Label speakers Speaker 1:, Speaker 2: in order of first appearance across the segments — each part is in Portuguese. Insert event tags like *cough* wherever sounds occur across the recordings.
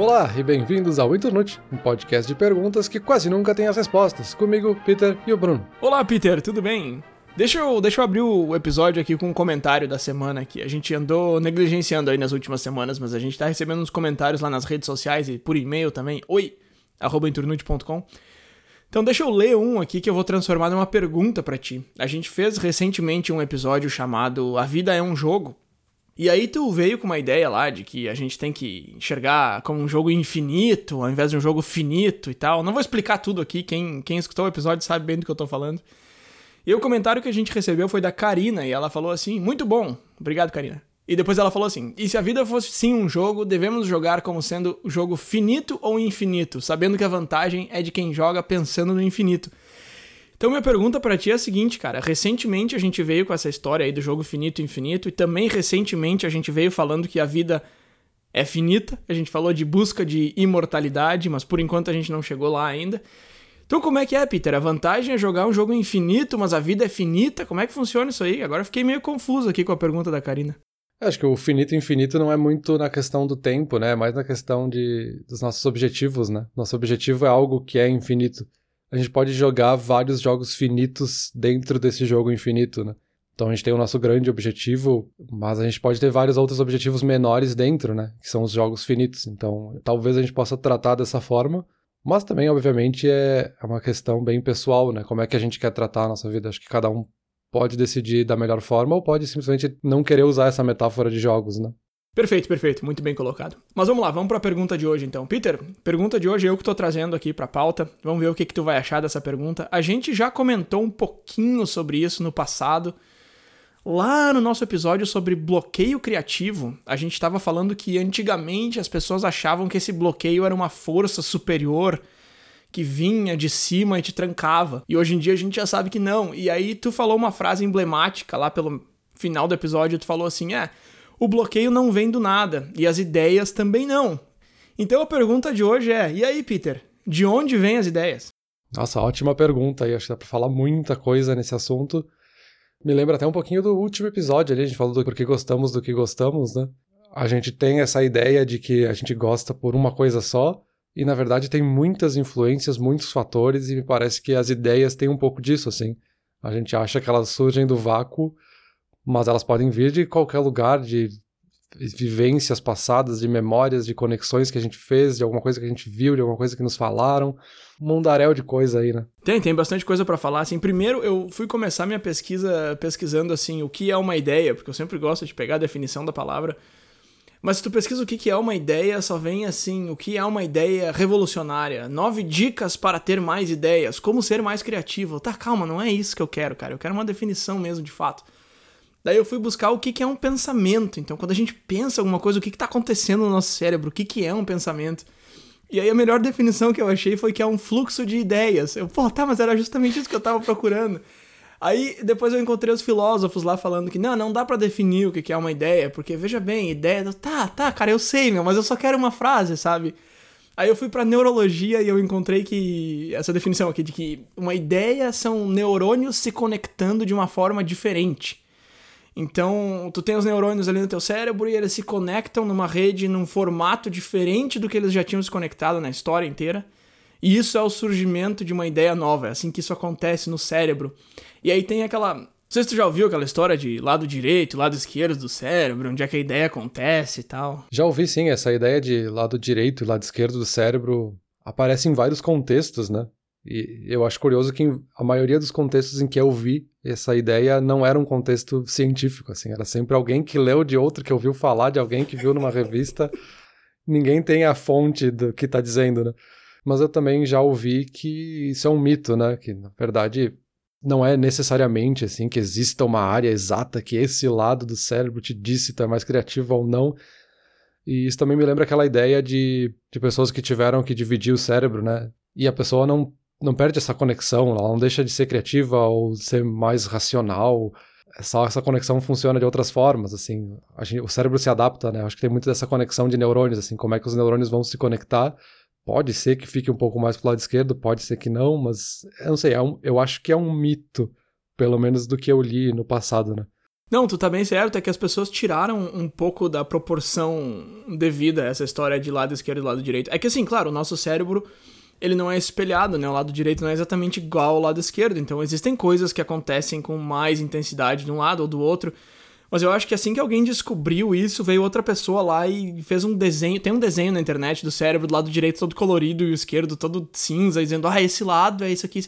Speaker 1: Olá e bem-vindos ao Internute, um podcast de perguntas que quase nunca tem as respostas. Comigo, Peter e o Bruno.
Speaker 2: Olá, Peter, tudo bem? Deixa eu, deixa eu abrir o episódio aqui com um comentário da semana que a gente andou negligenciando aí nas últimas semanas, mas a gente tá recebendo uns comentários lá nas redes sociais e por e-mail também. Oi, arroba. Então deixa eu ler um aqui que eu vou transformar numa pergunta para ti. A gente fez recentemente um episódio chamado A Vida é um Jogo, e aí tu veio com uma ideia lá de que a gente tem que enxergar como um jogo infinito, ao invés de um jogo finito e tal. Não vou explicar tudo aqui, quem, quem escutou o episódio sabe bem do que eu tô falando. E o comentário que a gente recebeu foi da Karina, e ela falou assim: muito bom, obrigado, Karina. E depois ela falou assim: e se a vida fosse sim um jogo, devemos jogar como sendo jogo finito ou infinito, sabendo que a vantagem é de quem joga pensando no infinito. Então minha pergunta para ti é a seguinte, cara. Recentemente a gente veio com essa história aí do jogo finito e infinito e também recentemente a gente veio falando que a vida é finita. A gente falou de busca de imortalidade, mas por enquanto a gente não chegou lá ainda. Então como é que é, Peter? A vantagem é jogar um jogo infinito, mas a vida é finita? Como é que funciona isso aí? Agora fiquei meio confuso aqui com a pergunta da Karina.
Speaker 1: Acho que o finito e infinito não é muito na questão do tempo, né? É mais na questão de, dos nossos objetivos, né? Nosso objetivo é algo que é infinito a gente pode jogar vários jogos finitos dentro desse jogo infinito, né? Então a gente tem o nosso grande objetivo, mas a gente pode ter vários outros objetivos menores dentro, né? Que são os jogos finitos. Então talvez a gente possa tratar dessa forma, mas também, obviamente, é, é uma questão bem pessoal, né? Como é que a gente quer tratar a nossa vida? Acho que cada um pode decidir da melhor forma ou pode simplesmente não querer usar essa metáfora de jogos, né?
Speaker 2: Perfeito, perfeito, muito bem colocado. Mas vamos lá, vamos para a pergunta de hoje então. Peter, pergunta de hoje eu que estou trazendo aqui para a pauta. Vamos ver o que, que tu vai achar dessa pergunta. A gente já comentou um pouquinho sobre isso no passado. Lá no nosso episódio sobre bloqueio criativo, a gente estava falando que antigamente as pessoas achavam que esse bloqueio era uma força superior que vinha de cima e te trancava. E hoje em dia a gente já sabe que não. E aí tu falou uma frase emblemática lá pelo final do episódio, tu falou assim: "É, o bloqueio não vem do nada e as ideias também não. Então a pergunta de hoje é: e aí, Peter? De onde vêm as ideias?
Speaker 1: Nossa, ótima pergunta aí. Acho que dá pra falar muita coisa nesse assunto. Me lembra até um pouquinho do último episódio ali, a gente falou do porquê gostamos do que gostamos, né? A gente tem essa ideia de que a gente gosta por uma coisa só, e na verdade tem muitas influências, muitos fatores, e me parece que as ideias têm um pouco disso, assim. A gente acha que elas surgem do vácuo, mas elas podem vir de qualquer lugar, de vivências passadas, de memórias, de conexões que a gente fez, de alguma coisa que a gente viu, de alguma coisa que nos falaram. Um mundaréu de coisa aí, né?
Speaker 2: Tem, tem bastante coisa para falar. Assim, primeiro eu fui começar minha pesquisa pesquisando assim o que é uma ideia, porque eu sempre gosto de pegar a definição da palavra. Mas se tu pesquisa o que é uma ideia, só vem assim, o que é uma ideia revolucionária. Nove dicas para ter mais ideias, como ser mais criativo. Tá, calma, não é isso que eu quero, cara. Eu quero uma definição mesmo, de fato. Daí eu fui buscar o que, que é um pensamento. Então, quando a gente pensa alguma coisa, o que está acontecendo no nosso cérebro? O que, que é um pensamento? E aí a melhor definição que eu achei foi que é um fluxo de ideias. Eu, pô, tá, mas era justamente isso que eu estava procurando. Aí depois eu encontrei os filósofos lá falando que não, não dá para definir o que é uma ideia, porque veja bem, ideia. Tá, tá, cara, eu sei, meu, mas eu só quero uma frase, sabe? Aí eu fui para neurologia e eu encontrei que essa definição aqui de que uma ideia são neurônios se conectando de uma forma diferente. Então, tu tem os neurônios ali no teu cérebro e eles se conectam numa rede num formato diferente do que eles já tinham se conectado na história inteira. E isso é o surgimento de uma ideia nova, é assim que isso acontece no cérebro. E aí tem aquela. Não sei se tu já ouviu aquela história de lado direito, lado esquerdo do cérebro, onde é que a ideia acontece e tal.
Speaker 1: Já ouvi sim, essa ideia de lado direito e lado esquerdo do cérebro aparece em vários contextos, né? E eu acho curioso que a maioria dos contextos em que eu vi essa ideia não era um contexto científico, assim, era sempre alguém que leu de outro, que ouviu falar de alguém que viu numa revista. *laughs* Ninguém tem a fonte do que está dizendo, né? Mas eu também já ouvi que isso é um mito, né? Que na verdade não é necessariamente assim que exista uma área exata que esse lado do cérebro te disse se tu é mais criativo ou não. E isso também me lembra aquela ideia de, de pessoas que tiveram que dividir o cérebro, né? E a pessoa não não perde essa conexão, ela não deixa de ser criativa ou ser mais racional. Só essa conexão funciona de outras formas, assim. Gente, o cérebro se adapta, né? Acho que tem muito dessa conexão de neurônios, assim, como é que os neurônios vão se conectar. Pode ser que fique um pouco mais pro lado esquerdo, pode ser que não, mas eu não sei, é um, eu acho que é um mito, pelo menos do que eu li no passado, né?
Speaker 2: Não, tu tá bem certo, é que as pessoas tiraram um pouco da proporção devida a essa história de lado esquerdo e lado direito. É que assim, claro, o nosso cérebro, ele não é espelhado, né? O lado direito não é exatamente igual ao lado esquerdo, então existem coisas que acontecem com mais intensidade de um lado ou do outro. Mas eu acho que assim que alguém descobriu isso, veio outra pessoa lá e fez um desenho. Tem um desenho na internet do cérebro do lado direito todo colorido e o esquerdo todo cinza, dizendo, ah, esse lado é isso aqui.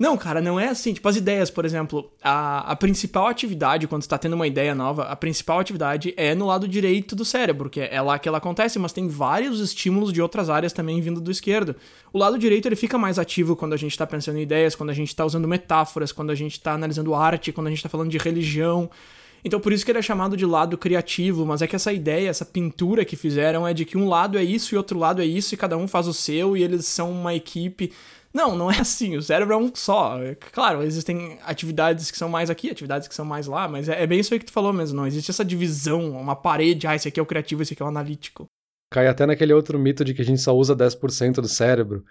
Speaker 2: Não, cara, não é assim. Tipo, as ideias, por exemplo, a, a principal atividade, quando você tá tendo uma ideia nova, a principal atividade é no lado direito do cérebro, que é, é lá que ela acontece, mas tem vários estímulos de outras áreas também vindo do esquerdo. O lado direito ele fica mais ativo quando a gente tá pensando em ideias, quando a gente tá usando metáforas, quando a gente tá analisando arte, quando a gente tá falando de religião. Então por isso que ele é chamado de lado criativo, mas é que essa ideia, essa pintura que fizeram é de que um lado é isso e outro lado é isso e cada um faz o seu e eles são uma equipe. Não, não é assim. O cérebro é um só. Claro, existem atividades que são mais aqui, atividades que são mais lá, mas é, é bem isso aí que tu falou mesmo. Não existe essa divisão, uma parede. Ah, esse aqui é o criativo, esse aqui é o analítico.
Speaker 1: Cai até naquele outro mito de que a gente só usa 10% do cérebro,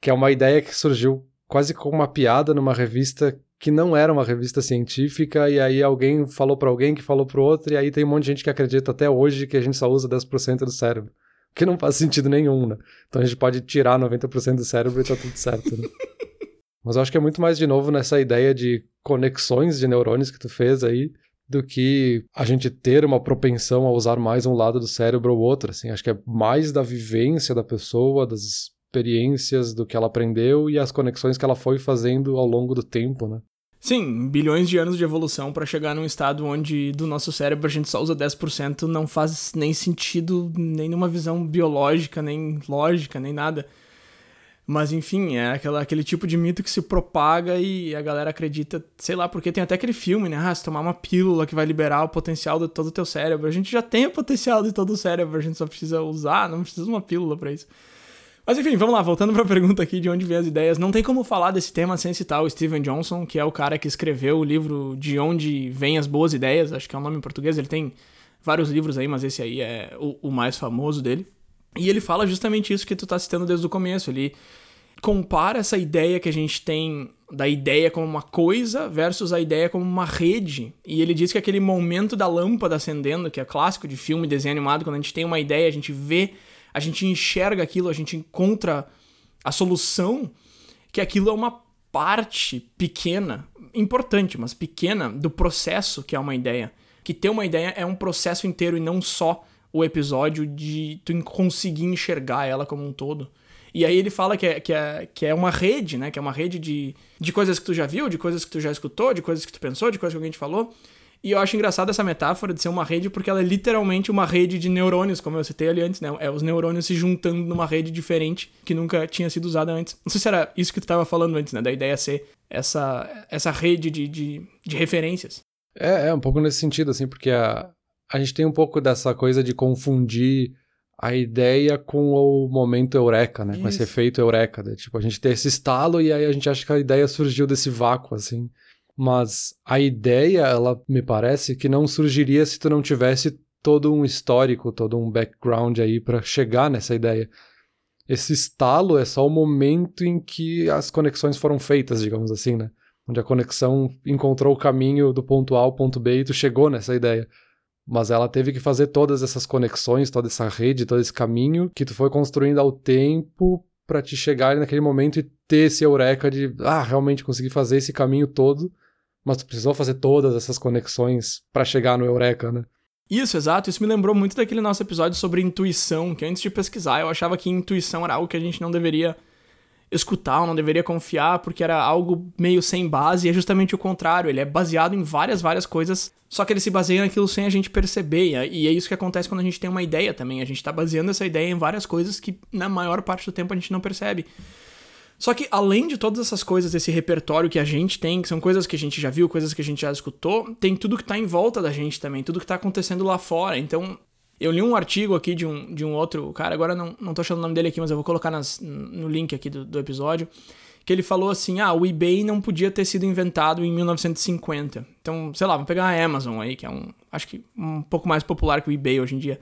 Speaker 1: que é uma ideia que surgiu quase como uma piada numa revista que não era uma revista científica, e aí alguém falou para alguém que falou para outro, e aí tem um monte de gente que acredita até hoje que a gente só usa 10% do cérebro que não faz sentido nenhum, né? Então a gente pode tirar 90% do cérebro e tá tudo certo, né? *laughs* Mas eu acho que é muito mais de novo nessa ideia de conexões de neurônios que tu fez aí, do que a gente ter uma propensão a usar mais um lado do cérebro ou outro, assim. Acho que é mais da vivência da pessoa, das experiências, do que ela aprendeu e as conexões que ela foi fazendo ao longo do tempo, né?
Speaker 2: Sim, bilhões de anos de evolução para chegar num estado onde do nosso cérebro a gente só usa 10% não faz nem sentido, nem numa visão biológica, nem lógica, nem nada. Mas enfim, é aquela, aquele tipo de mito que se propaga e a galera acredita, sei lá, porque tem até aquele filme, né? Ah, se tomar uma pílula que vai liberar o potencial de todo o teu cérebro. A gente já tem o potencial de todo o cérebro, a gente só precisa usar, não precisa de uma pílula para isso. Mas enfim, vamos lá, voltando para a *laughs* pergunta aqui de onde vem as ideias. Não tem como falar desse tema sem citar o Steven Johnson, que é o cara que escreveu o livro De Onde Vêm as Boas Ideias, acho que é o nome em português. Ele tem vários livros aí, mas esse aí é o, o mais famoso dele. E ele fala justamente isso que tu tá citando desde o começo. Ele compara essa ideia que a gente tem da ideia como uma coisa versus a ideia como uma rede. E ele diz que aquele momento da lâmpada acendendo, que é clássico de filme, desenho animado, quando a gente tem uma ideia, a gente vê a gente enxerga aquilo, a gente encontra a solução, que aquilo é uma parte pequena, importante, mas pequena, do processo que é uma ideia. Que ter uma ideia é um processo inteiro e não só o episódio de tu conseguir enxergar ela como um todo. E aí ele fala que é, que é, que é uma rede, né? Que é uma rede de, de coisas que tu já viu, de coisas que tu já escutou, de coisas que tu pensou, de coisas que alguém te falou. E eu acho engraçada essa metáfora de ser uma rede, porque ela é literalmente uma rede de neurônios, como eu citei ali antes, né? É os neurônios se juntando numa rede diferente que nunca tinha sido usada antes. Não sei se era isso que tu estava falando antes, né? Da ideia ser essa, essa rede de, de, de referências.
Speaker 1: É, é um pouco nesse sentido, assim, porque a, a gente tem um pouco dessa coisa de confundir a ideia com o momento eureka, né? Isso. Com esse efeito eureka. Né? Tipo, a gente tem esse estalo e aí a gente acha que a ideia surgiu desse vácuo, assim mas a ideia, ela me parece que não surgiria se tu não tivesse todo um histórico, todo um background aí para chegar nessa ideia. Esse estalo é só o momento em que as conexões foram feitas, digamos assim, né? Onde a conexão encontrou o caminho do ponto A ao ponto B e tu chegou nessa ideia. Mas ela teve que fazer todas essas conexões, toda essa rede, todo esse caminho que tu foi construindo ao tempo para te chegar naquele momento e ter esse eureka de, ah, realmente consegui fazer esse caminho todo mas tu precisou fazer todas essas conexões para chegar no Eureka, né?
Speaker 2: Isso, exato. Isso me lembrou muito daquele nosso episódio sobre intuição, que antes de pesquisar eu achava que intuição era algo que a gente não deveria escutar, ou não deveria confiar, porque era algo meio sem base, e é justamente o contrário. Ele é baseado em várias, várias coisas, só que ele se baseia naquilo sem a gente perceber, e é isso que acontece quando a gente tem uma ideia também. A gente tá baseando essa ideia em várias coisas que na maior parte do tempo a gente não percebe. Só que além de todas essas coisas, esse repertório que a gente tem, que são coisas que a gente já viu, coisas que a gente já escutou, tem tudo que tá em volta da gente também, tudo que tá acontecendo lá fora. Então, eu li um artigo aqui de um, de um outro cara, agora não, não tô achando o nome dele aqui, mas eu vou colocar nas, no link aqui do, do episódio, que ele falou assim: ah, o eBay não podia ter sido inventado em 1950. Então, sei lá, vamos pegar a Amazon aí, que é um, acho que um pouco mais popular que o eBay hoje em dia.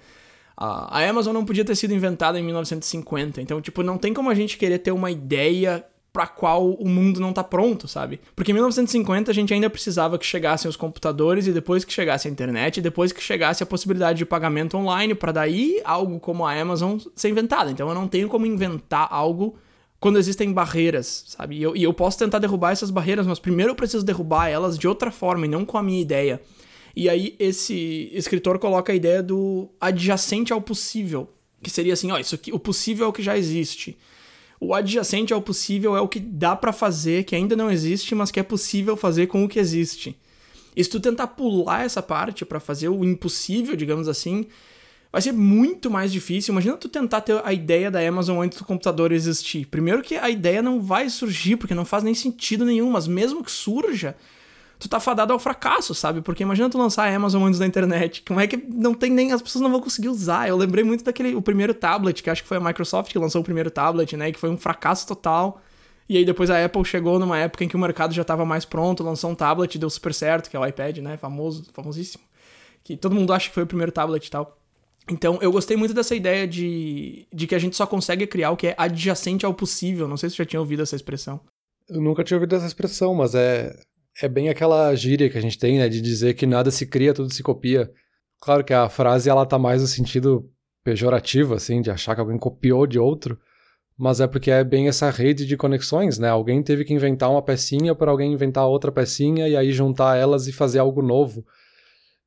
Speaker 2: A Amazon não podia ter sido inventada em 1950. Então, tipo, não tem como a gente querer ter uma ideia para qual o mundo não tá pronto, sabe? Porque em 1950 a gente ainda precisava que chegassem os computadores e depois que chegasse a internet, e depois que chegasse a possibilidade de pagamento online, para daí algo como a Amazon ser inventada. Então eu não tenho como inventar algo quando existem barreiras, sabe? E eu, e eu posso tentar derrubar essas barreiras, mas primeiro eu preciso derrubar elas de outra forma e não com a minha ideia. E aí esse escritor coloca a ideia do adjacente ao possível, que seria assim, ó, isso aqui, o possível é o que já existe. O adjacente ao possível é o que dá para fazer, que ainda não existe, mas que é possível fazer com o que existe. E se tu tentar pular essa parte para fazer o impossível, digamos assim, vai ser muito mais difícil. Imagina tu tentar ter a ideia da Amazon antes do computador existir. Primeiro que a ideia não vai surgir, porque não faz nem sentido nenhum, mas mesmo que surja, tu tá fadado ao fracasso, sabe? Porque imagina tu lançar a Amazon antes da internet. Como é que não tem nem. As pessoas não vão conseguir usar. Eu lembrei muito daquele. O primeiro tablet, que acho que foi a Microsoft que lançou o primeiro tablet, né? Que foi um fracasso total. E aí depois a Apple chegou numa época em que o mercado já estava mais pronto, lançou um tablet, deu super certo, que é o iPad, né? Famoso, famosíssimo. Que todo mundo acha que foi o primeiro tablet e tal. Então, eu gostei muito dessa ideia de, de que a gente só consegue criar o que é adjacente ao possível. Não sei se você já tinha ouvido essa expressão.
Speaker 1: Eu nunca tinha ouvido essa expressão, mas é, é bem aquela gíria que a gente tem, né, de dizer que nada se cria, tudo se copia. Claro que a frase ela tá mais no sentido pejorativo, assim, de achar que alguém copiou de outro, mas é porque é bem essa rede de conexões, né? Alguém teve que inventar uma pecinha para alguém inventar outra pecinha e aí juntar elas e fazer algo novo.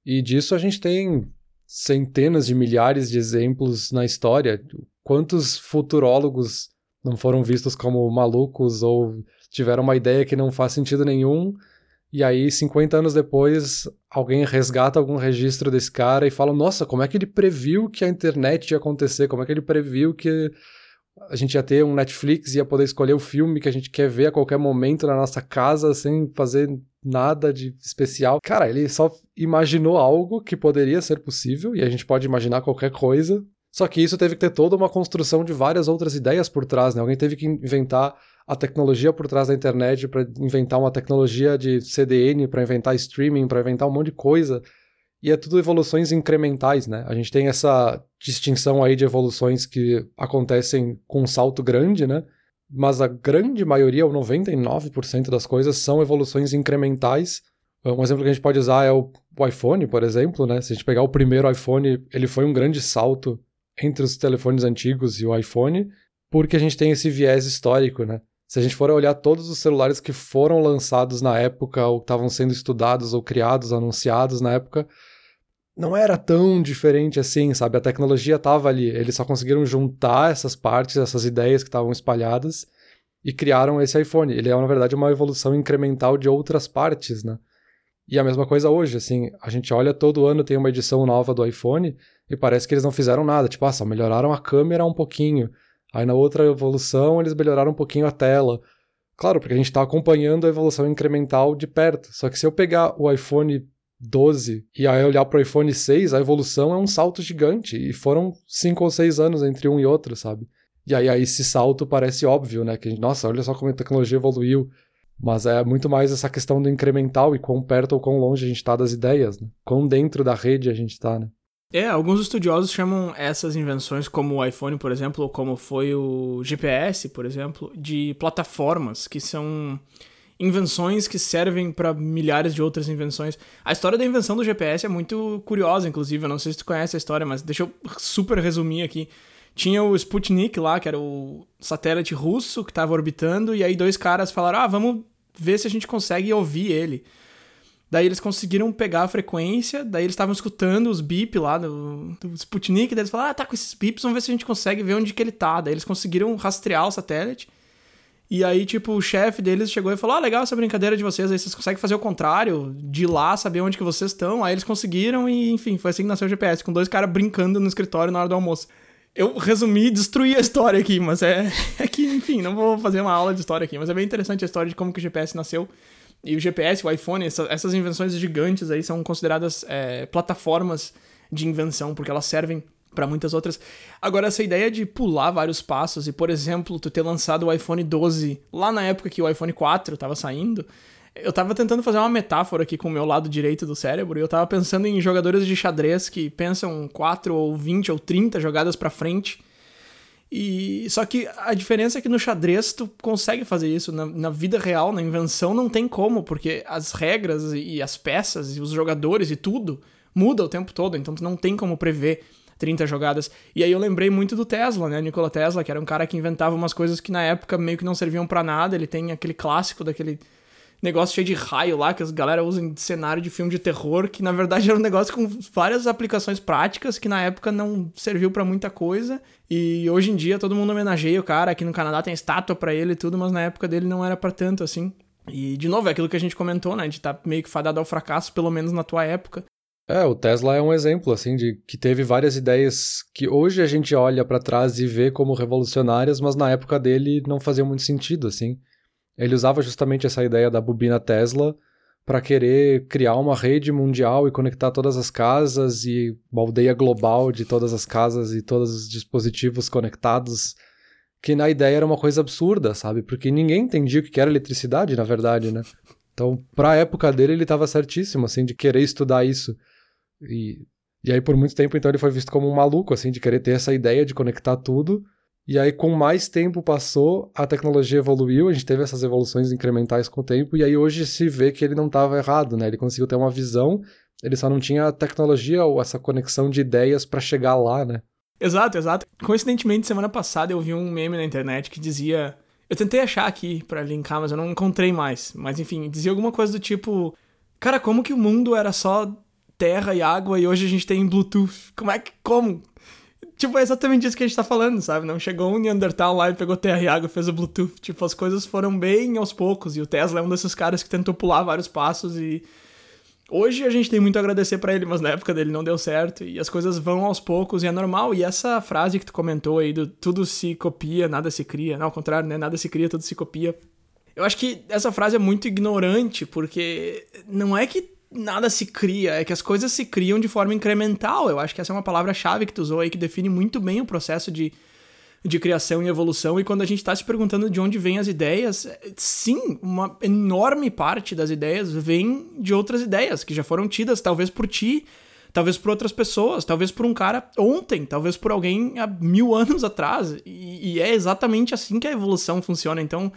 Speaker 1: E disso a gente tem centenas de milhares de exemplos na história. Quantos futurólogos não foram vistos como malucos ou tiveram uma ideia que não faz sentido nenhum e aí, 50 anos depois, alguém resgata algum registro desse cara e fala: Nossa, como é que ele previu que a internet ia acontecer? Como é que ele previu que a gente ia ter um Netflix e ia poder escolher o filme que a gente quer ver a qualquer momento na nossa casa sem fazer nada de especial? Cara, ele só imaginou algo que poderia ser possível e a gente pode imaginar qualquer coisa. Só que isso teve que ter toda uma construção de várias outras ideias por trás, né? Alguém teve que inventar a tecnologia por trás da internet para inventar uma tecnologia de CDN, para inventar streaming, para inventar um monte de coisa. E é tudo evoluções incrementais, né? A gente tem essa distinção aí de evoluções que acontecem com um salto grande, né? Mas a grande maioria, ou 99% das coisas, são evoluções incrementais. Um exemplo que a gente pode usar é o, o iPhone, por exemplo, né? Se a gente pegar o primeiro iPhone, ele foi um grande salto entre os telefones antigos e o iPhone, porque a gente tem esse viés histórico, né? Se a gente for olhar todos os celulares que foram lançados na época, ou estavam sendo estudados, ou criados, anunciados na época, não era tão diferente assim, sabe? A tecnologia estava ali. Eles só conseguiram juntar essas partes, essas ideias que estavam espalhadas e criaram esse iPhone. Ele é, na verdade, uma evolução incremental de outras partes, né? E a mesma coisa hoje, assim, a gente olha todo ano tem uma edição nova do iPhone e parece que eles não fizeram nada. Tipo, ah, só melhoraram a câmera um pouquinho. Aí na outra evolução eles melhoraram um pouquinho a tela. Claro, porque a gente está acompanhando a evolução incremental de perto. Só que se eu pegar o iPhone 12 e aí olhar para o iPhone 6, a evolução é um salto gigante. E foram 5 ou 6 anos entre um e outro, sabe? E aí, aí esse salto parece óbvio, né? Que, nossa, olha só como a tecnologia evoluiu. Mas é muito mais essa questão do incremental e quão perto ou quão longe a gente está das ideias, né? Quão dentro da rede a gente está, né?
Speaker 2: É, alguns estudiosos chamam essas invenções, como o iPhone, por exemplo, ou como foi o GPS, por exemplo, de plataformas, que são invenções que servem para milhares de outras invenções. A história da invenção do GPS é muito curiosa, inclusive. Eu não sei se tu conhece a história, mas deixa eu super resumir aqui. Tinha o Sputnik lá, que era o satélite russo que estava orbitando, e aí dois caras falaram: ah, vamos ver se a gente consegue ouvir ele. Daí eles conseguiram pegar a frequência, daí eles estavam escutando os bip lá do, do Sputnik, daí eles falaram, ah, tá com esses bips, vamos ver se a gente consegue ver onde que ele tá. Daí eles conseguiram rastrear o satélite. E aí, tipo, o chefe deles chegou e falou: Ah, legal essa brincadeira de vocês, aí vocês conseguem fazer o contrário, de lá saber onde que vocês estão. Aí eles conseguiram e, enfim, foi assim que nasceu o GPS, com dois caras brincando no escritório na hora do almoço. Eu resumi e destruí a história aqui, mas é, *laughs* é que, enfim, não vou fazer uma aula de história aqui, mas é bem interessante a história de como que o GPS nasceu. E o GPS, o iPhone, essa, essas invenções gigantes aí são consideradas é, plataformas de invenção, porque elas servem para muitas outras. Agora, essa ideia de pular vários passos e, por exemplo, tu ter lançado o iPhone 12 lá na época que o iPhone 4 estava saindo, eu tava tentando fazer uma metáfora aqui com o meu lado direito do cérebro e eu tava pensando em jogadores de xadrez que pensam 4 ou 20 ou 30 jogadas para frente E só que a diferença é que no xadrez tu consegue fazer isso, na, na vida real, na invenção não tem como, porque as regras e as peças e os jogadores e tudo muda o tempo todo, então tu não tem como prever 30 jogadas. E aí eu lembrei muito do Tesla, né? Nikola Tesla, que era um cara que inventava umas coisas que na época meio que não serviam para nada. Ele tem aquele clássico daquele negócio cheio de raio lá que as galera usa em cenário de filme de terror, que na verdade era um negócio com várias aplicações práticas que na época não serviu para muita coisa. E hoje em dia todo mundo homenageia o cara, aqui no Canadá tem estátua para ele e tudo, mas na época dele não era para tanto assim. E de novo, é aquilo que a gente comentou, né, de estar tá meio que fadado ao fracasso, pelo menos na tua época.
Speaker 1: É, o Tesla é um exemplo, assim, de que teve várias ideias que hoje a gente olha para trás e vê como revolucionárias, mas na época dele não faziam muito sentido, assim. Ele usava justamente essa ideia da bobina Tesla para querer criar uma rede mundial e conectar todas as casas e uma aldeia global de todas as casas e todos os dispositivos conectados, que na ideia era uma coisa absurda, sabe? Porque ninguém entendia o que era eletricidade, na verdade, né? Então, para a época dele, ele estava certíssimo, assim, de querer estudar isso. E, e aí, por muito tempo, então, ele foi visto como um maluco, assim, de querer ter essa ideia de conectar tudo e aí, com mais tempo passou, a tecnologia evoluiu, a gente teve essas evoluções incrementais com o tempo, e aí hoje se vê que ele não estava errado, né? Ele conseguiu ter uma visão, ele só não tinha a tecnologia ou essa conexão de ideias para chegar lá, né?
Speaker 2: Exato, exato. Coincidentemente, semana passada eu vi um meme na internet que dizia. Eu tentei achar aqui para linkar, mas eu não encontrei mais. Mas enfim, dizia alguma coisa do tipo: Cara, como que o mundo era só terra e água e hoje a gente tem Bluetooth? Como é que. Como? Tipo, é exatamente isso que a gente tá falando, sabe? Não chegou um Neandertal lá e pegou terra e água e fez o Bluetooth. Tipo, as coisas foram bem aos poucos. E o Tesla é um desses caras que tentou pular vários passos e. Hoje a gente tem muito a agradecer para ele, mas na época dele não deu certo. E as coisas vão aos poucos e é normal. E essa frase que tu comentou aí do tudo se copia, nada se cria. Não, ao contrário, né? Nada se cria, tudo se copia. Eu acho que essa frase é muito ignorante, porque não é que nada se cria, é que as coisas se criam de forma incremental. Eu acho que essa é uma palavra-chave que tu usou aí, que define muito bem o processo de, de criação e evolução. E quando a gente está se perguntando de onde vêm as ideias, sim, uma enorme parte das ideias vem de outras ideias que já foram tidas, talvez por ti, talvez por outras pessoas, talvez por um cara ontem, talvez por alguém há mil *laughs* anos atrás. E, e é exatamente assim que a evolução funciona. Então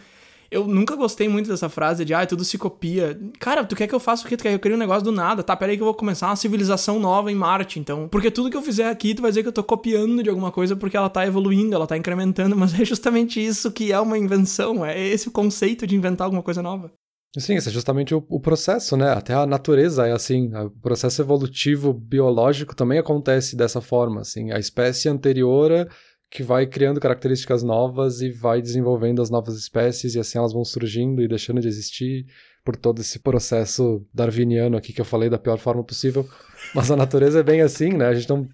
Speaker 2: eu nunca gostei muito dessa frase de, ah, tudo se copia. Cara, tu quer que eu faça o quê? Tu quer que eu crie um negócio do nada? Tá, peraí que eu vou começar uma civilização nova em Marte, então. Porque tudo que eu fizer aqui, tu vai dizer que eu tô copiando de alguma coisa porque ela tá evoluindo, ela tá incrementando, *laughs* mas é justamente isso que é uma invenção, é esse o conceito de inventar alguma coisa nova.
Speaker 1: Sim, esse é justamente o, o, processo, né? Até a natureza é assim. O processo evolutivo biológico também acontece dessa forma, assim. A espécie anterior que vai criando características novas e vai desenvolvendo as novas espécies e assim elas vão surgindo e deixando de existir por todo esse processo darwiniano aqui que eu falei da pior forma possível. Mas a natureza é bem assim, né? A gente não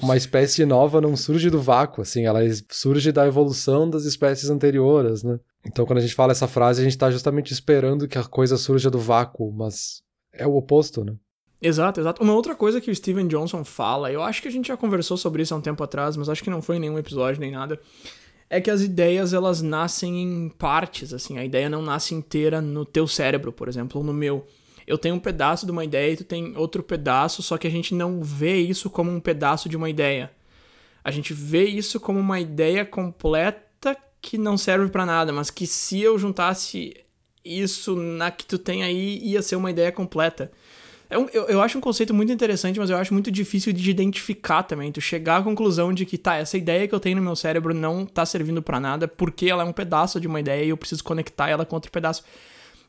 Speaker 1: uma espécie nova não surge do vácuo, assim, ela surge da evolução das espécies anteriores, né? Então, quando a gente fala essa frase, a gente está justamente esperando que a coisa surja do vácuo, mas é o oposto, né?
Speaker 2: Exato, exato. Uma outra coisa que o Steven Johnson fala, eu acho que a gente já conversou sobre isso há um tempo atrás, mas acho que não foi em nenhum episódio nem nada, é que as ideias elas nascem em partes, assim, a ideia não nasce inteira no teu cérebro, por exemplo, ou no meu. Eu tenho um pedaço de uma ideia e tu tem outro pedaço, só que a gente não vê isso como um pedaço de uma ideia. A gente vê isso como uma ideia completa que não serve para nada, mas que se eu juntasse isso na que tu tem aí, ia ser uma ideia completa. É um, eu, eu acho um conceito muito interessante, mas eu acho muito difícil de identificar também. Tu chegar à conclusão de que, tá, essa ideia que eu tenho no meu cérebro não tá servindo para nada, porque ela é um pedaço de uma ideia e eu preciso conectar ela com outro pedaço.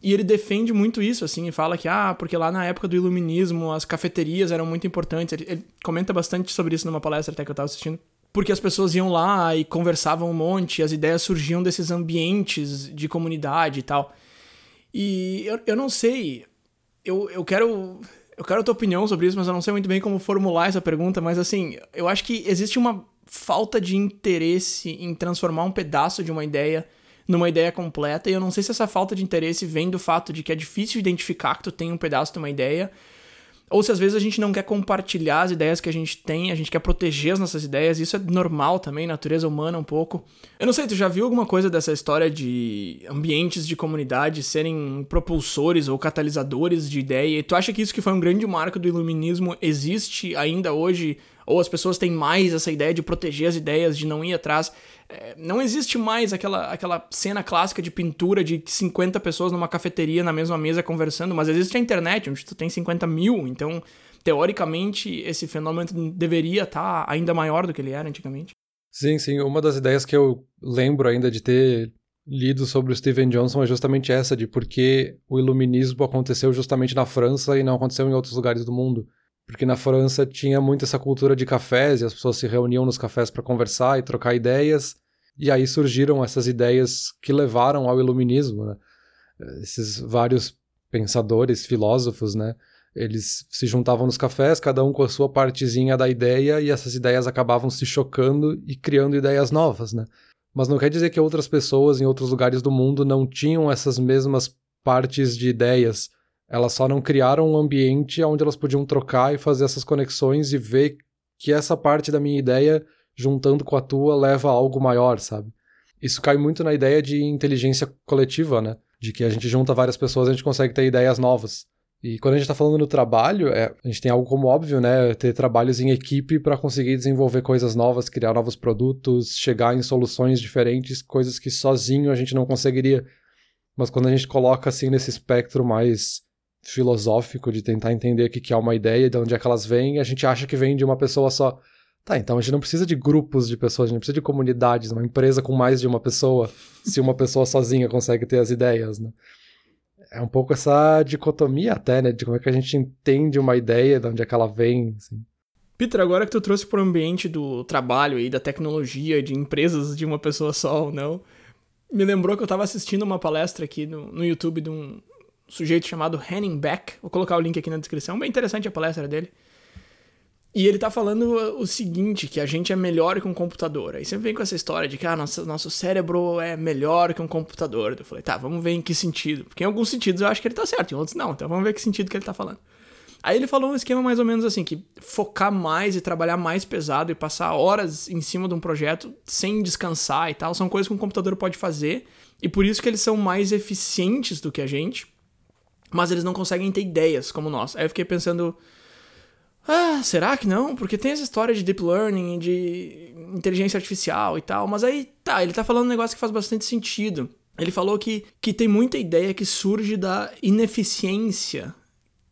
Speaker 2: E ele defende muito isso, assim, e fala que, ah, porque lá na época do iluminismo as cafeterias eram muito importantes. Ele, ele comenta bastante sobre isso numa palestra até que eu tava assistindo. Porque as pessoas iam lá e conversavam um monte, as ideias surgiam desses ambientes de comunidade e tal. E eu, eu não sei, eu, eu quero. Eu quero a tua opinião sobre isso, mas eu não sei muito bem como formular essa pergunta. Mas assim, eu acho que existe uma falta de interesse em transformar um pedaço de uma ideia numa ideia completa. E eu não sei se essa falta de interesse vem do fato de que é difícil identificar que tu tem um pedaço de uma ideia, ou se às vezes a gente não quer compartilhar as ideias que a gente tem, a gente quer proteger as nossas ideias, isso é normal também, natureza humana um pouco. Eu não sei, tu já viu alguma coisa dessa história de ambientes de comunidade serem propulsores ou catalisadores de ideia? E tu acha que isso que foi um grande marco do iluminismo existe ainda hoje Ou as pessoas têm mais essa ideia de proteger as ideias, de não ir atrás. É, não existe mais aquela, aquela cena clássica de pintura de 50 pessoas numa cafeteria na mesma mesa conversando, mas existe a internet, onde tu tem 50 mil, então teoricamente esse fenômeno deveria estar tá ainda maior do que ele era antigamente.
Speaker 1: Sim, sim. Uma das ideias que eu lembro ainda de ter lido sobre o Steven Johnson é justamente essa, de por que o iluminismo aconteceu justamente na França e não aconteceu em outros lugares do mundo. Porque na França tinha muito essa cultura de cafés e as pessoas se reuniam nos cafés para conversar e trocar ideias. E aí surgiram essas ideias que levaram ao iluminismo, né? Esses vários pensadores, filósofos, né? Eles se juntavam nos cafés, cada um com a sua partezinha da ideia, e essas ideias acabavam se chocando e criando ideias novas, né? Mas não quer dizer que outras pessoas em outros lugares do mundo não tinham essas mesmas partes de ideias. Elas só não criaram um ambiente onde elas podiam trocar e fazer essas conexões e ver que essa parte da minha ideia, juntando com a tua, leva a algo maior, sabe? Isso cai muito na ideia de inteligência coletiva, né? De que a gente junta várias pessoas a gente consegue ter ideias novas. E quando a gente está falando no trabalho, é, a gente tem algo como óbvio, né? Ter trabalhos em equipe para conseguir desenvolver coisas novas, criar novos produtos, chegar em soluções diferentes, coisas que sozinho a gente não conseguiria. Mas quando a gente coloca assim nesse espectro mais filosófico de tentar entender o que é uma ideia de onde é que elas vêm, a gente acha que vem de uma pessoa só. Tá, então a gente não precisa de grupos de pessoas, a gente precisa de comunidades, uma empresa com mais de uma pessoa, se uma pessoa sozinha consegue ter as ideias, né? é um pouco essa dicotomia até, né? De como é que a gente entende uma ideia, de onde é que ela vem, assim.
Speaker 2: Peter, agora que tu trouxe para o ambiente do trabalho e da tecnologia, de empresas de uma pessoa só ou não, me lembrou que eu estava assistindo uma palestra aqui no, no YouTube de um sujeito chamado Henning Beck. Vou colocar o link aqui na descrição. Bem interessante a palestra dele. E ele tá falando o seguinte, que a gente é melhor que um computador. Aí sempre vem com essa história de que ah, nosso, nosso cérebro é melhor que um computador. Eu falei, tá, vamos ver em que sentido. Porque em alguns sentidos eu acho que ele tá certo, em outros não. Então vamos ver que sentido que ele tá falando. Aí ele falou um esquema mais ou menos assim, que focar mais e trabalhar mais pesado e passar horas em cima de um projeto sem descansar e tal, são coisas que um computador pode fazer. E por isso que eles são mais eficientes do que a gente. Mas eles não conseguem ter ideias como nós. Aí eu fiquei pensando ah, será que não? Porque tem essa história de deep learning, de inteligência artificial e tal, mas aí tá, ele tá falando um negócio que faz bastante sentido. Ele falou que, que tem muita ideia que surge da ineficiência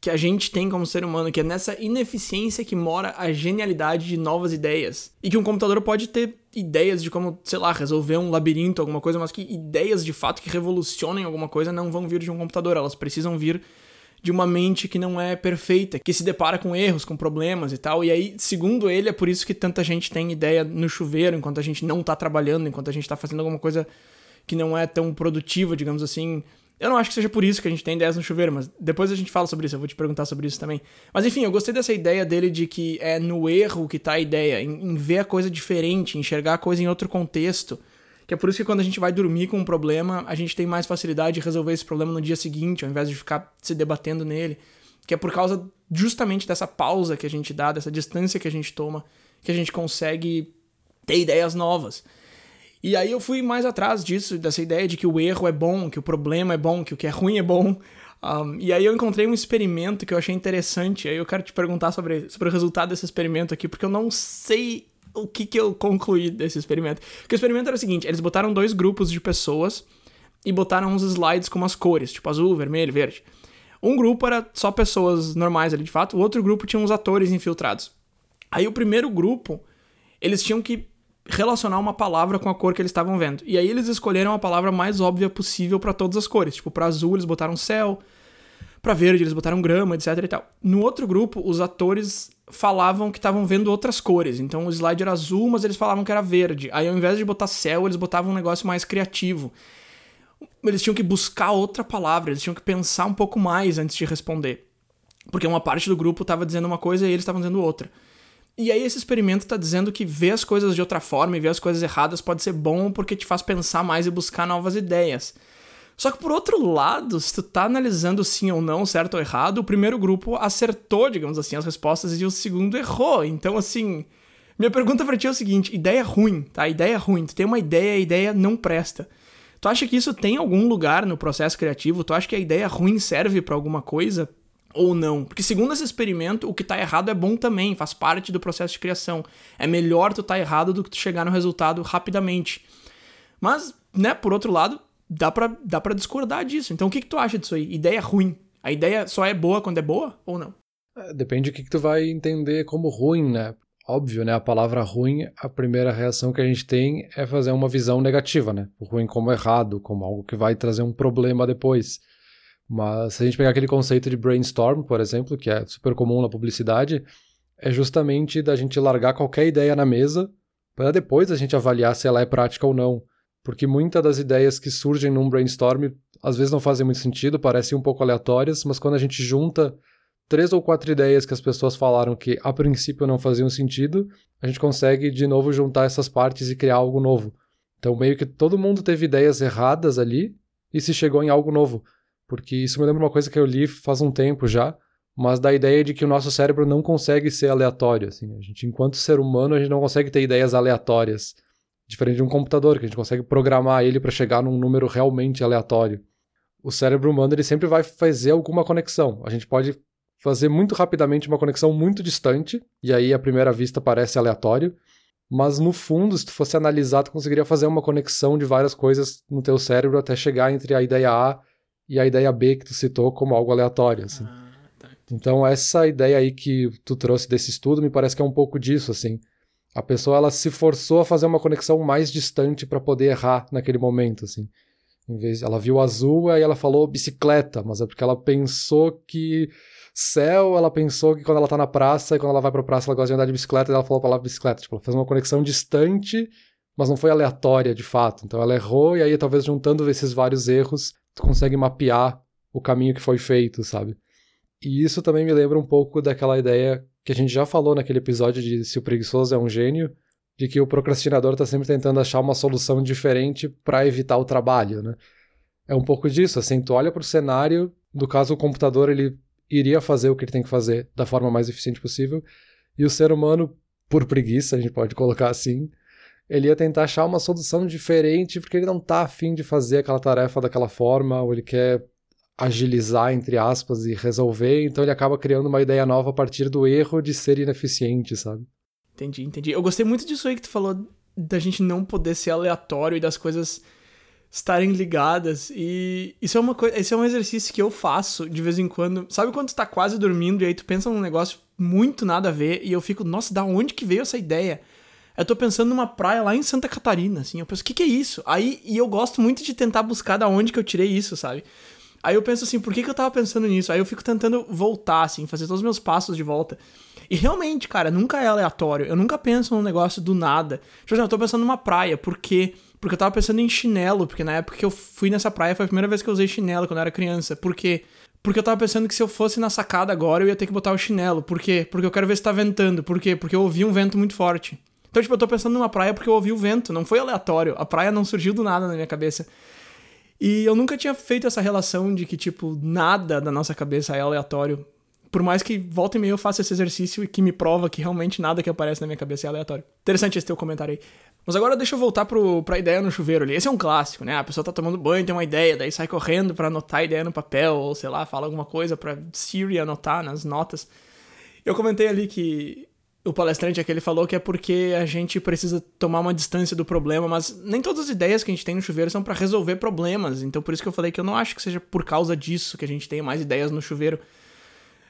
Speaker 2: que a gente tem como ser humano, que é nessa ineficiência que mora a genialidade de novas ideias. E que um computador pode ter ideias de como, sei lá, resolver um labirinto, alguma coisa, mas que ideias de fato que revolucionem alguma coisa não vão vir de um computador, elas precisam vir de uma mente que não é perfeita, que se depara com erros, com problemas e tal. E aí, segundo ele, é por isso que tanta gente tem ideia no chuveiro enquanto a gente não tá trabalhando, enquanto a gente tá fazendo alguma coisa que não é tão produtiva, digamos assim. Eu não acho que seja por isso que a gente tem ideias no chuveiro, mas depois a gente fala sobre isso, eu vou te perguntar sobre isso também. Mas enfim, eu gostei dessa ideia dele de que é no erro que tá a ideia, em, em ver a coisa diferente, enxergar a coisa em outro contexto. Que é por isso que quando a gente vai dormir com um problema, a gente tem mais facilidade de resolver esse problema no dia seguinte, ao invés de ficar se debatendo nele. Que é por causa justamente dessa pausa que a gente dá, dessa distância que a gente toma, que a gente consegue ter ideias novas. E aí eu fui mais atrás disso, dessa ideia de que o erro é bom, que o problema é bom, que o que é ruim é bom. Um, e aí eu encontrei um experimento que eu achei interessante. Aí eu quero te perguntar sobre, sobre o resultado desse experimento aqui, porque eu não sei o que, que eu concluí desse experimento. Porque o experimento era o seguinte: eles botaram dois grupos de pessoas e botaram uns slides com umas cores, tipo azul, vermelho, verde. Um grupo era só pessoas normais ali de fato, o outro grupo tinha uns atores infiltrados. Aí o primeiro grupo, eles tinham que relacionar uma palavra com a cor que eles estavam vendo. E aí eles escolheram a palavra mais óbvia possível para todas as cores. Tipo, para azul eles botaram céu, para verde eles botaram grama, etc e tal. No outro grupo, os atores falavam que estavam vendo outras cores. Então o slide era azul, mas eles falavam que era verde. Aí ao invés de botar céu, eles botavam um negócio mais criativo. Eles tinham que buscar outra palavra, eles tinham que pensar um pouco mais antes de responder. Porque uma parte do grupo estava dizendo uma coisa e eles estavam dizendo outra. E aí esse experimento está dizendo que ver as coisas de outra forma e ver as coisas erradas pode ser bom porque te faz pensar mais e buscar novas ideias. Só que por outro lado, se tu tá analisando sim ou não, certo ou errado, o primeiro grupo acertou, digamos assim, as respostas e o segundo errou. Então, assim, minha pergunta pra ti é o seguinte: ideia ruim, tá? Ideia ruim. Tu tem uma ideia, a ideia não presta. Tu acha que isso tem algum lugar no processo criativo? Tu acha que a ideia ruim serve para alguma coisa? Ou não. Porque segundo esse experimento, o que tá errado é bom também, faz parte do processo de criação. É melhor tu tá errado do que tu chegar no resultado rapidamente. Mas, né, por outro lado, dá pra, dá pra discordar disso. Então o que, que tu acha disso aí? Ideia ruim. A ideia só é boa quando é boa ou não?
Speaker 1: É, depende do que, que tu vai entender como ruim, né? Óbvio, né? A palavra ruim, a primeira reação que a gente tem é fazer uma visão negativa, né? O ruim como errado, como algo que vai trazer um problema depois. Mas se a gente pegar aquele conceito de brainstorm, por exemplo, que é super comum na publicidade, é justamente da gente largar qualquer ideia na mesa para depois a gente avaliar se ela é prática ou não. Porque muitas das ideias que surgem num brainstorm às vezes não fazem muito sentido, parecem um pouco aleatórias, mas quando a gente junta três ou quatro ideias que as pessoas falaram que a princípio não faziam sentido, a gente consegue de novo juntar essas partes e criar algo novo. Então, meio que todo mundo teve ideias erradas ali e se chegou em algo novo. Porque isso me lembra uma coisa que eu li faz um tempo já, mas da ideia de que o nosso cérebro não consegue ser aleatório. Assim. A gente, enquanto ser humano, a gente não consegue ter ideias aleatórias. Diferente de um computador, que a gente consegue programar ele para chegar num número realmente aleatório. O cérebro humano ele sempre vai fazer alguma conexão. A gente pode fazer muito rapidamente uma conexão muito distante, e aí à primeira vista parece aleatório, mas no fundo, se tu fosse analisar, tu conseguiria fazer uma conexão de várias coisas no teu cérebro até chegar entre a ideia A e a ideia B que tu citou como algo aleatório, assim. Ah, tá. Então essa ideia aí que tu trouxe desse estudo me parece que é um pouco disso, assim. A pessoa ela se forçou a fazer uma conexão mais distante para poder errar naquele momento, assim. Em vez, ela viu azul, aí ela falou bicicleta, mas é porque ela pensou que céu, ela pensou que quando ela tá na praça e quando ela vai pra praça ela gosta de andar de bicicleta, e ela falou a palavra bicicleta. Tipo, ela fez uma conexão distante, mas não foi aleatória de fato. Então ela errou e aí talvez juntando esses vários erros, tu consegue mapear o caminho que foi feito, sabe? E isso também me lembra um pouco daquela ideia que a gente já falou naquele episódio de se o preguiçoso é um gênio, de que o procrastinador está sempre tentando achar uma solução diferente para evitar o trabalho, né? É um pouco disso, assim, tu olha para o cenário, no caso o computador ele iria fazer o que ele tem que fazer da forma mais eficiente possível, e o ser humano, por preguiça, a gente pode colocar assim, ele ia tentar achar uma solução diferente porque ele não está afim de fazer aquela tarefa daquela forma, ou ele quer agilizar, entre aspas, e resolver, então ele acaba criando uma ideia nova a partir do erro de ser ineficiente, sabe?
Speaker 2: Entendi, entendi. Eu gostei muito disso aí que tu falou da gente não poder ser aleatório e das coisas estarem ligadas. E isso é uma coisa, esse é um exercício que eu faço de vez em quando. Sabe quando tu tá quase dormindo e aí tu pensa num negócio muito nada a ver e eu fico, nossa, da onde que veio essa ideia? Eu tô pensando numa praia lá em Santa Catarina, assim. Eu penso, o que que é isso? Aí, e eu gosto muito de tentar buscar da onde que eu tirei isso, sabe? Aí eu penso assim, por que, que eu tava pensando nisso? Aí eu fico tentando voltar, assim, fazer todos os meus passos de volta. E realmente, cara, nunca é aleatório. Eu nunca penso num negócio do nada. Tipo assim, eu tô pensando numa praia, por quê? Porque eu tava pensando em chinelo, porque na época que eu fui nessa praia foi a primeira vez que eu usei chinelo quando eu era criança. Por quê? Porque eu tava pensando que se eu fosse na sacada agora eu ia ter que botar o chinelo. Por quê? Porque eu quero ver se tá ventando. Por quê? Porque eu ouvi um vento muito forte. Então, tipo, eu tô pensando numa praia porque eu ouvi o vento. Não foi aleatório. A praia não surgiu do nada na minha cabeça. E eu nunca tinha feito essa relação de que, tipo, nada da nossa cabeça é aleatório. Por mais que volta e meia eu faça esse exercício e que me prova que realmente nada que aparece na minha cabeça é aleatório. Interessante esse teu comentário aí. Mas agora deixa eu voltar pro, pra ideia no chuveiro ali. Esse é um clássico, né? A pessoa tá tomando banho, tem uma ideia, daí sai correndo para anotar a ideia no papel, ou sei lá, fala alguma coisa pra Siri anotar nas notas. Eu comentei ali que o palestrante aquele falou que é porque a gente precisa tomar uma distância do problema, mas nem todas as ideias que a gente tem no chuveiro são para resolver problemas. Então por isso que eu falei que eu não acho que seja por causa disso que a gente tenha mais ideias no chuveiro.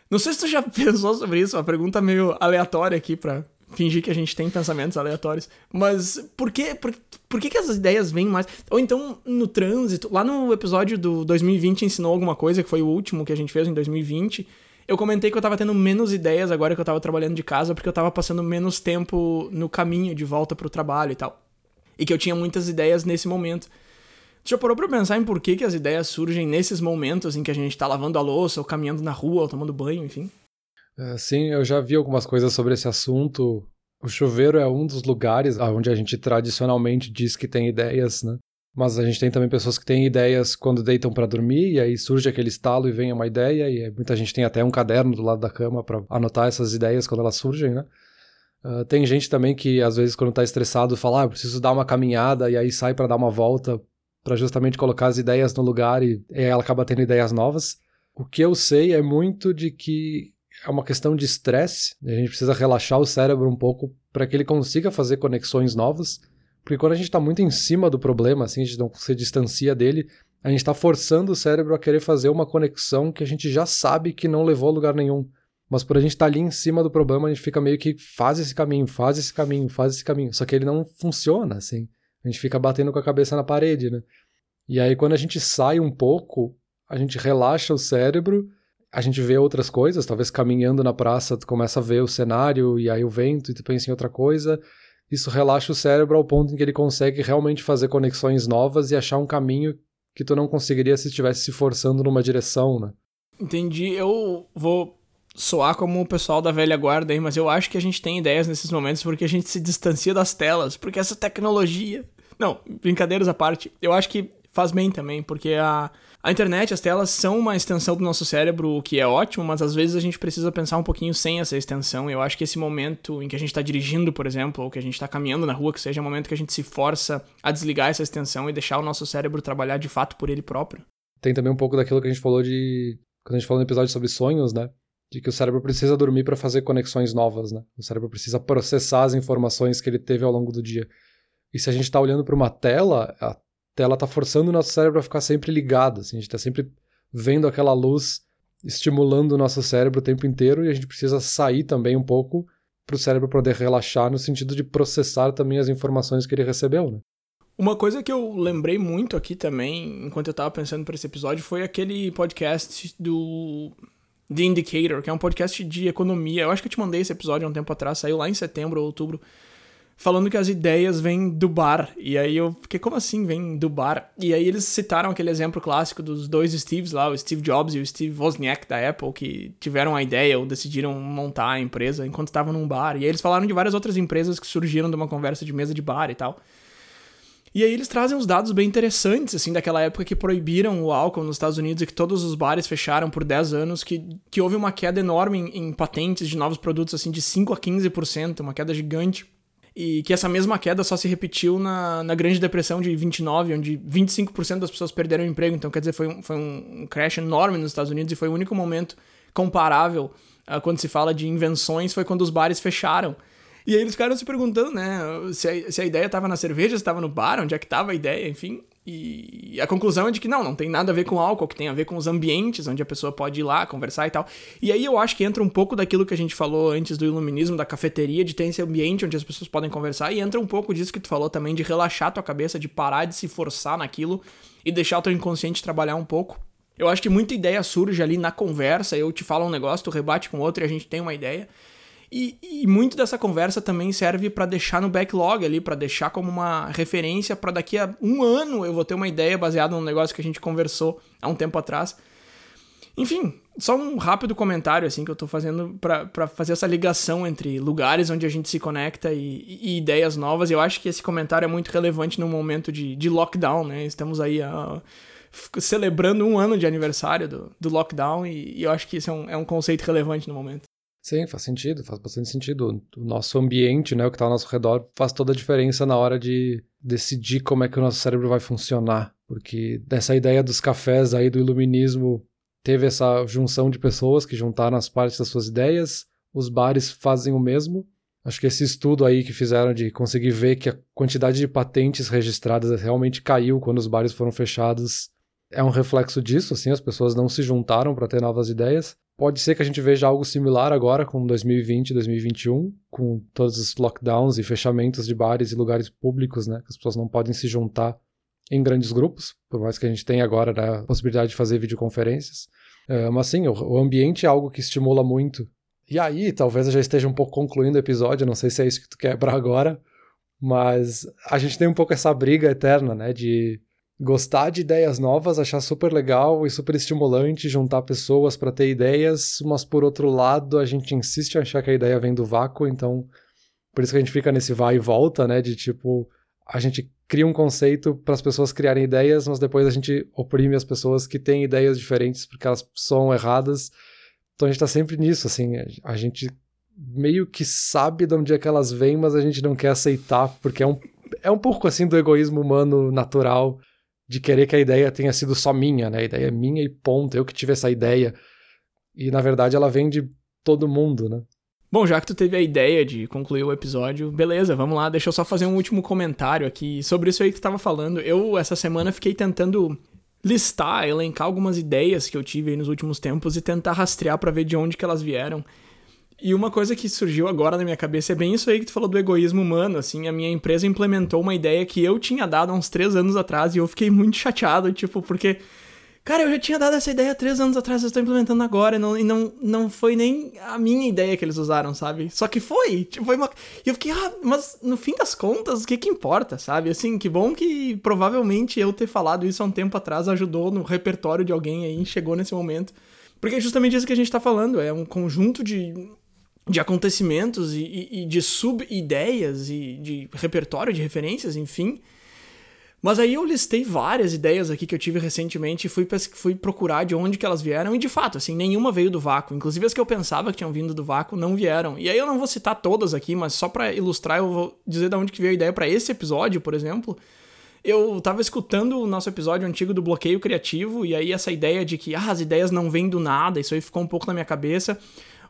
Speaker 2: Não sei se tu já *laughs* pensou sobre isso, uma pergunta meio aleatória aqui pra fingir que a gente tem pensamentos aleatórios. Mas por que, por, por que, que essas ideias vêm mais? Ou então no trânsito, lá no episódio do 2020 ensinou alguma coisa, que foi o último que a gente fez em 2020 eu comentei que eu tava tendo menos ideias agora que eu tava trabalhando de casa, porque eu tava passando menos tempo no caminho de volta pro trabalho e tal. E que eu tinha muitas ideias nesse momento. Você já parou pra pensar em por que, que as ideias surgem nesses momentos em que a gente tá lavando a louça, ou caminhando na rua, ou tomando banho, enfim?
Speaker 1: É, sim, eu já vi algumas coisas sobre esse assunto. O chuveiro é um dos lugares onde a gente tradicionalmente diz que tem ideias, né? Mas a gente tem também pessoas que têm ideias quando deitam para dormir, e aí surge aquele estalo e vem uma ideia, e muita gente tem até um caderno do lado da cama para anotar essas ideias quando elas surgem, né? Uh, tem gente também que, às vezes, quando tá estressado, fala, ah, preciso dar uma caminhada, e aí sai para dar uma volta, para justamente colocar as ideias no lugar, e, e ela acaba tendo ideias novas. O que eu sei é muito de que é uma questão de estresse, a gente precisa relaxar o cérebro um pouco para que ele consiga fazer conexões novas, porque quando a gente está muito em cima do problema, assim, a gente não se distancia dele, a gente está forçando o cérebro a querer fazer uma conexão que a gente já sabe que não levou a lugar nenhum. Mas por a gente estar tá ali em cima do problema, a gente fica meio que faz esse caminho, faz esse caminho, faz esse caminho. Só que ele não funciona, assim. A gente fica batendo com a cabeça na parede, né? E aí quando a gente sai um pouco, a gente relaxa o cérebro, a gente vê outras coisas, talvez caminhando na praça, tu começa a ver o cenário e aí o vento e tu pensa em outra coisa. Isso relaxa o cérebro ao ponto em que ele consegue realmente fazer conexões novas e achar um caminho que tu não conseguiria se estivesse se forçando numa direção, né?
Speaker 2: Entendi. Eu vou soar como o pessoal da velha guarda aí, mas eu acho que a gente tem ideias nesses momentos porque a gente se distancia das telas, porque essa tecnologia. Não, brincadeiras à parte. Eu acho que faz bem também, porque a, a internet, as telas são uma extensão do nosso cérebro, o que é ótimo, mas às vezes a gente precisa pensar um pouquinho sem essa extensão. Eu acho que esse momento em que a gente está dirigindo, por exemplo, ou que a gente está caminhando na rua, que seja um momento que a gente se força a desligar essa extensão e deixar o nosso cérebro trabalhar de fato por ele próprio.
Speaker 1: Tem também um pouco daquilo que a gente falou de. Quando a gente falou no episódio sobre sonhos, né? De que o cérebro precisa dormir para fazer conexões novas, né? O cérebro precisa processar as informações que ele teve ao longo do dia. E se a gente está olhando para uma tela, a tela está forçando o nosso cérebro a ficar sempre ligado. Assim, a gente está sempre vendo aquela luz estimulando o nosso cérebro o tempo inteiro e a gente precisa sair também um pouco para o cérebro poder relaxar no sentido de processar também as informações que ele recebeu, né?
Speaker 2: Uma coisa que eu lembrei muito aqui também, enquanto eu estava pensando para esse episódio, foi aquele podcast do The Indicator, que é um podcast de economia. Eu acho que eu te mandei esse episódio há um tempo atrás, saiu lá em setembro ou outubro falando que as ideias vêm do bar. E aí eu fiquei, como assim vem do bar? E aí eles citaram aquele exemplo clássico dos dois Steves lá, o Steve Jobs e o Steve Wozniak da Apple, que tiveram a ideia ou decidiram montar a empresa enquanto estavam num bar. E aí eles falaram de várias outras empresas que surgiram de uma conversa de mesa de bar e tal. E aí eles trazem uns dados bem interessantes, assim, daquela época que proibiram o álcool nos Estados Unidos e que todos os bares fecharam por 10 anos, que, que houve uma queda enorme em, em patentes de novos produtos, assim, de 5 a 15%, uma queda gigante e que essa mesma queda só se repetiu na, na Grande Depressão de 29, onde 25% das pessoas perderam o emprego. Então, quer dizer, foi um, foi um crash enorme nos Estados Unidos e foi o único momento comparável uh, quando se fala de invenções, foi quando os bares fecharam. E aí eles ficaram se perguntando, né, se a, se a ideia estava na cerveja, se estava no bar, onde é que estava a ideia, enfim. E a conclusão é de que não, não tem nada a ver com álcool, que tem a ver com os ambientes onde a pessoa pode ir lá conversar e tal. E aí eu acho que entra um pouco daquilo que a gente falou antes do iluminismo, da cafeteria, de ter esse ambiente onde as pessoas podem conversar, e entra um pouco disso que tu falou também, de relaxar tua cabeça, de parar de se forçar naquilo e deixar o teu inconsciente trabalhar um pouco. Eu acho que muita ideia surge ali na conversa, eu te falo um negócio, tu rebate com outro e a gente tem uma ideia. E, e muito dessa conversa também serve para deixar no backlog ali, para deixar como uma referência para daqui a um ano eu vou ter uma ideia baseada num negócio que a gente conversou há um tempo atrás. Enfim, só um rápido comentário assim que eu tô fazendo para fazer essa ligação entre lugares onde a gente se conecta e, e, ideias novas. Eu acho que esse comentário é muito relevante no momento de, de lockdown, né? Estamos aí a, celebrando um ano de aniversário do, do lockdown e, e eu acho que isso é um, é um conceito relevante no momento.
Speaker 1: Sim, faz sentido, faz bastante sentido. O nosso ambiente, né, o que está ao nosso redor, faz toda a diferença na hora de decidir como é que o nosso cérebro vai funcionar. Porque dessa ideia dos cafés aí do iluminismo, teve essa junção de pessoas que juntaram as partes das suas ideias, os bares fazem o mesmo. Acho que esse estudo aí que fizeram de conseguir ver que a quantidade de patentes registradas realmente caiu quando os bares foram fechados é um reflexo disso, assim, as pessoas não se juntaram para ter novas ideias. Pode ser que a gente veja algo similar agora com 2020, 2021, com todos os lockdowns e fechamentos de bares e lugares públicos, né? Que as pessoas não podem se juntar em grandes grupos, por mais que a gente tenha agora né, a possibilidade de fazer videoconferências. É, mas sim, o, o ambiente é algo que estimula muito. E aí, talvez eu já esteja um pouco concluindo o episódio, não sei se é isso que tu quer para agora, mas a gente tem um pouco essa briga eterna, né? De gostar de ideias novas, achar super legal e super estimulante juntar pessoas para ter ideias, mas por outro lado a gente insiste em achar que a ideia vem do vácuo, então por isso que a gente fica nesse vai e volta, né, de tipo a gente cria um conceito para as pessoas criarem ideias, mas depois a gente oprime as pessoas que têm ideias diferentes porque elas são erradas. Então a gente está sempre nisso, assim, a gente meio que sabe de onde é que elas vêm, mas a gente não quer aceitar porque é um é um pouco assim do egoísmo humano natural de querer que a ideia tenha sido só minha, né? A ideia é minha e ponto, eu que tive essa ideia. E na verdade ela vem de todo mundo, né?
Speaker 2: Bom, já que tu teve a ideia de concluir o episódio, beleza, vamos lá. Deixa eu só fazer um último comentário aqui sobre isso aí que tu tava falando. Eu, essa semana, fiquei tentando listar, elencar algumas ideias que eu tive aí nos últimos tempos e tentar rastrear para ver de onde que elas vieram. E uma coisa que surgiu agora na minha cabeça é bem isso aí que tu falou do egoísmo humano, assim, a minha empresa implementou uma ideia que eu tinha dado há uns três anos atrás e eu fiquei muito chateado, tipo, porque Cara, eu já tinha dado essa ideia três anos atrás, eu estou implementando agora, e não, e não, não foi nem a minha ideia que eles usaram, sabe? Só que foi, tipo, foi uma... E eu fiquei, ah, mas no fim das contas, o que que importa, sabe? Assim, que bom que provavelmente eu ter falado isso há um tempo atrás ajudou no repertório de alguém aí, chegou nesse momento. Porque é justamente isso que a gente tá falando, é um conjunto de, de acontecimentos e, e, e de sub-ideias e de repertório de referências, enfim, mas aí eu listei várias ideias aqui que eu tive recentemente e fui, fui procurar de onde que elas vieram, e de fato, assim, nenhuma veio do vácuo. Inclusive as que eu pensava que tinham vindo do vácuo não vieram. E aí eu não vou citar todas aqui, mas só para ilustrar eu vou dizer de onde que veio a ideia para esse episódio, por exemplo. Eu tava escutando o nosso episódio antigo do bloqueio criativo, e aí essa ideia de que ah, as ideias não vêm do nada, isso aí ficou um pouco na minha cabeça.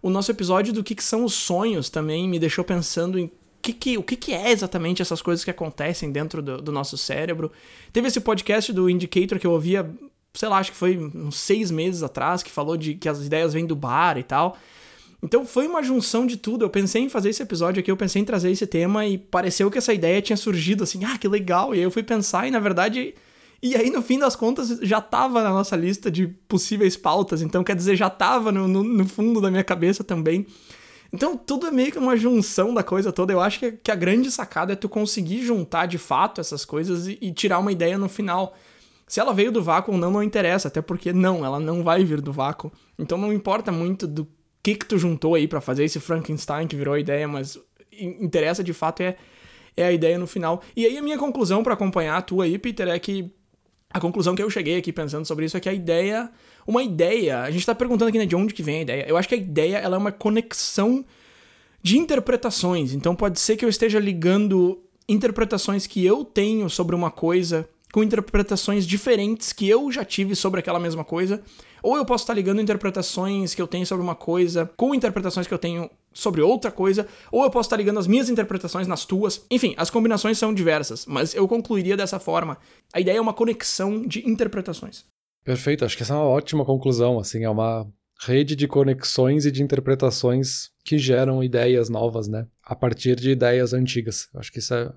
Speaker 2: O nosso episódio do que, que são os sonhos também me deixou pensando em que que, o que, que é exatamente essas coisas que acontecem dentro do, do, nosso cérebro. Teve esse podcast do Indicator que eu ouvia, sei lá, acho que foi uns seis meses atrás, que falou de que as ideias vêm do bar e tal. Então foi uma junção de tudo. Eu pensei em fazer esse episódio aqui, eu pensei em trazer esse tema e pareceu que essa ideia tinha surgido assim, ah, que legal. E aí eu fui pensar e na verdade. E aí, no fim das contas, já tava na nossa lista de possíveis pautas, então quer dizer, já tava no, no, no fundo da minha cabeça também. Então tudo é meio que uma junção da coisa toda. Eu acho que, que a grande sacada é tu conseguir juntar de fato essas coisas e, e tirar uma ideia no final. Se ela veio do vácuo ou não, não interessa, até porque não, ela não vai vir do vácuo. Então não importa muito do que que tu juntou aí para fazer esse Frankenstein que virou a ideia, mas interessa de fato é, é a ideia no final. E aí a minha conclusão para acompanhar a tua aí, Peter, é que a conclusão que eu cheguei aqui pensando sobre isso é que a ideia uma ideia. A gente tá perguntando aqui né, de onde que vem a ideia. Eu acho que a ideia ela é uma conexão de interpretações. Então pode ser que eu esteja ligando interpretações que eu tenho sobre uma coisa com interpretações diferentes que eu já tive sobre aquela mesma coisa, ou eu posso estar ligando interpretações que eu tenho sobre uma coisa com interpretações que eu tenho sobre outra coisa, ou eu posso estar ligando as minhas interpretações nas tuas. Enfim, as combinações são diversas, mas eu concluiria dessa forma. A ideia é uma conexão de interpretações.
Speaker 1: Perfeito, acho que essa é uma ótima conclusão, assim, é uma rede de conexões e de interpretações que geram ideias novas, né? A partir de ideias antigas. Acho que isso é,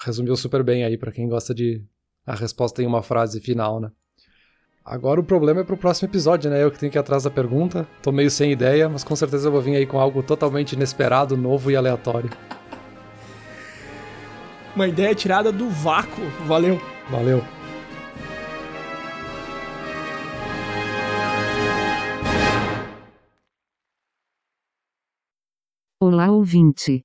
Speaker 1: resumiu super bem aí para quem gosta de a resposta em uma frase final, né? Agora o problema é pro próximo episódio, né? Eu que tenho que ir atrás da pergunta. Tô meio sem ideia, mas com certeza eu vou vir aí com algo totalmente inesperado, novo e aleatório.
Speaker 2: Uma ideia tirada do vácuo. Valeu.
Speaker 1: Valeu.
Speaker 3: Olá ouvinte!